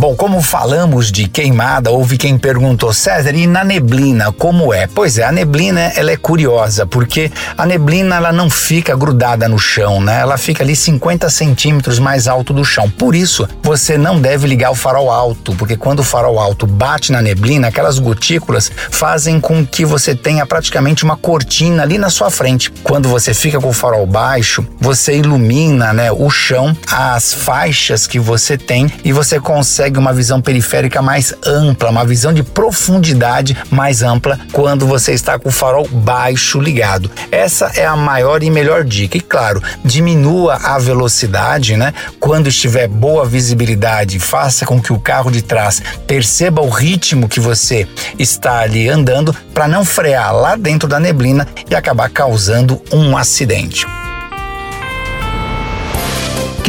Bom, como falamos de queimada, houve quem perguntou, César, e na neblina, como é? Pois é, a neblina ela é curiosa, porque a neblina ela não fica grudada no chão, né? Ela fica ali 50 centímetros mais alto do chão. Por isso, você não deve ligar o farol alto, porque quando o farol alto bate na neblina, aquelas gotículas fazem com que você tenha praticamente uma cortina ali na sua frente. Quando você fica com o farol baixo, você ilumina né, o chão, as faixas que você tem e você consegue consegue uma visão periférica mais ampla, uma visão de profundidade mais ampla quando você está com o farol baixo ligado. Essa é a maior e melhor dica. E claro, diminua a velocidade, né? Quando estiver boa visibilidade, faça com que o carro de trás perceba o ritmo que você está ali andando para não frear lá dentro da neblina e acabar causando um acidente.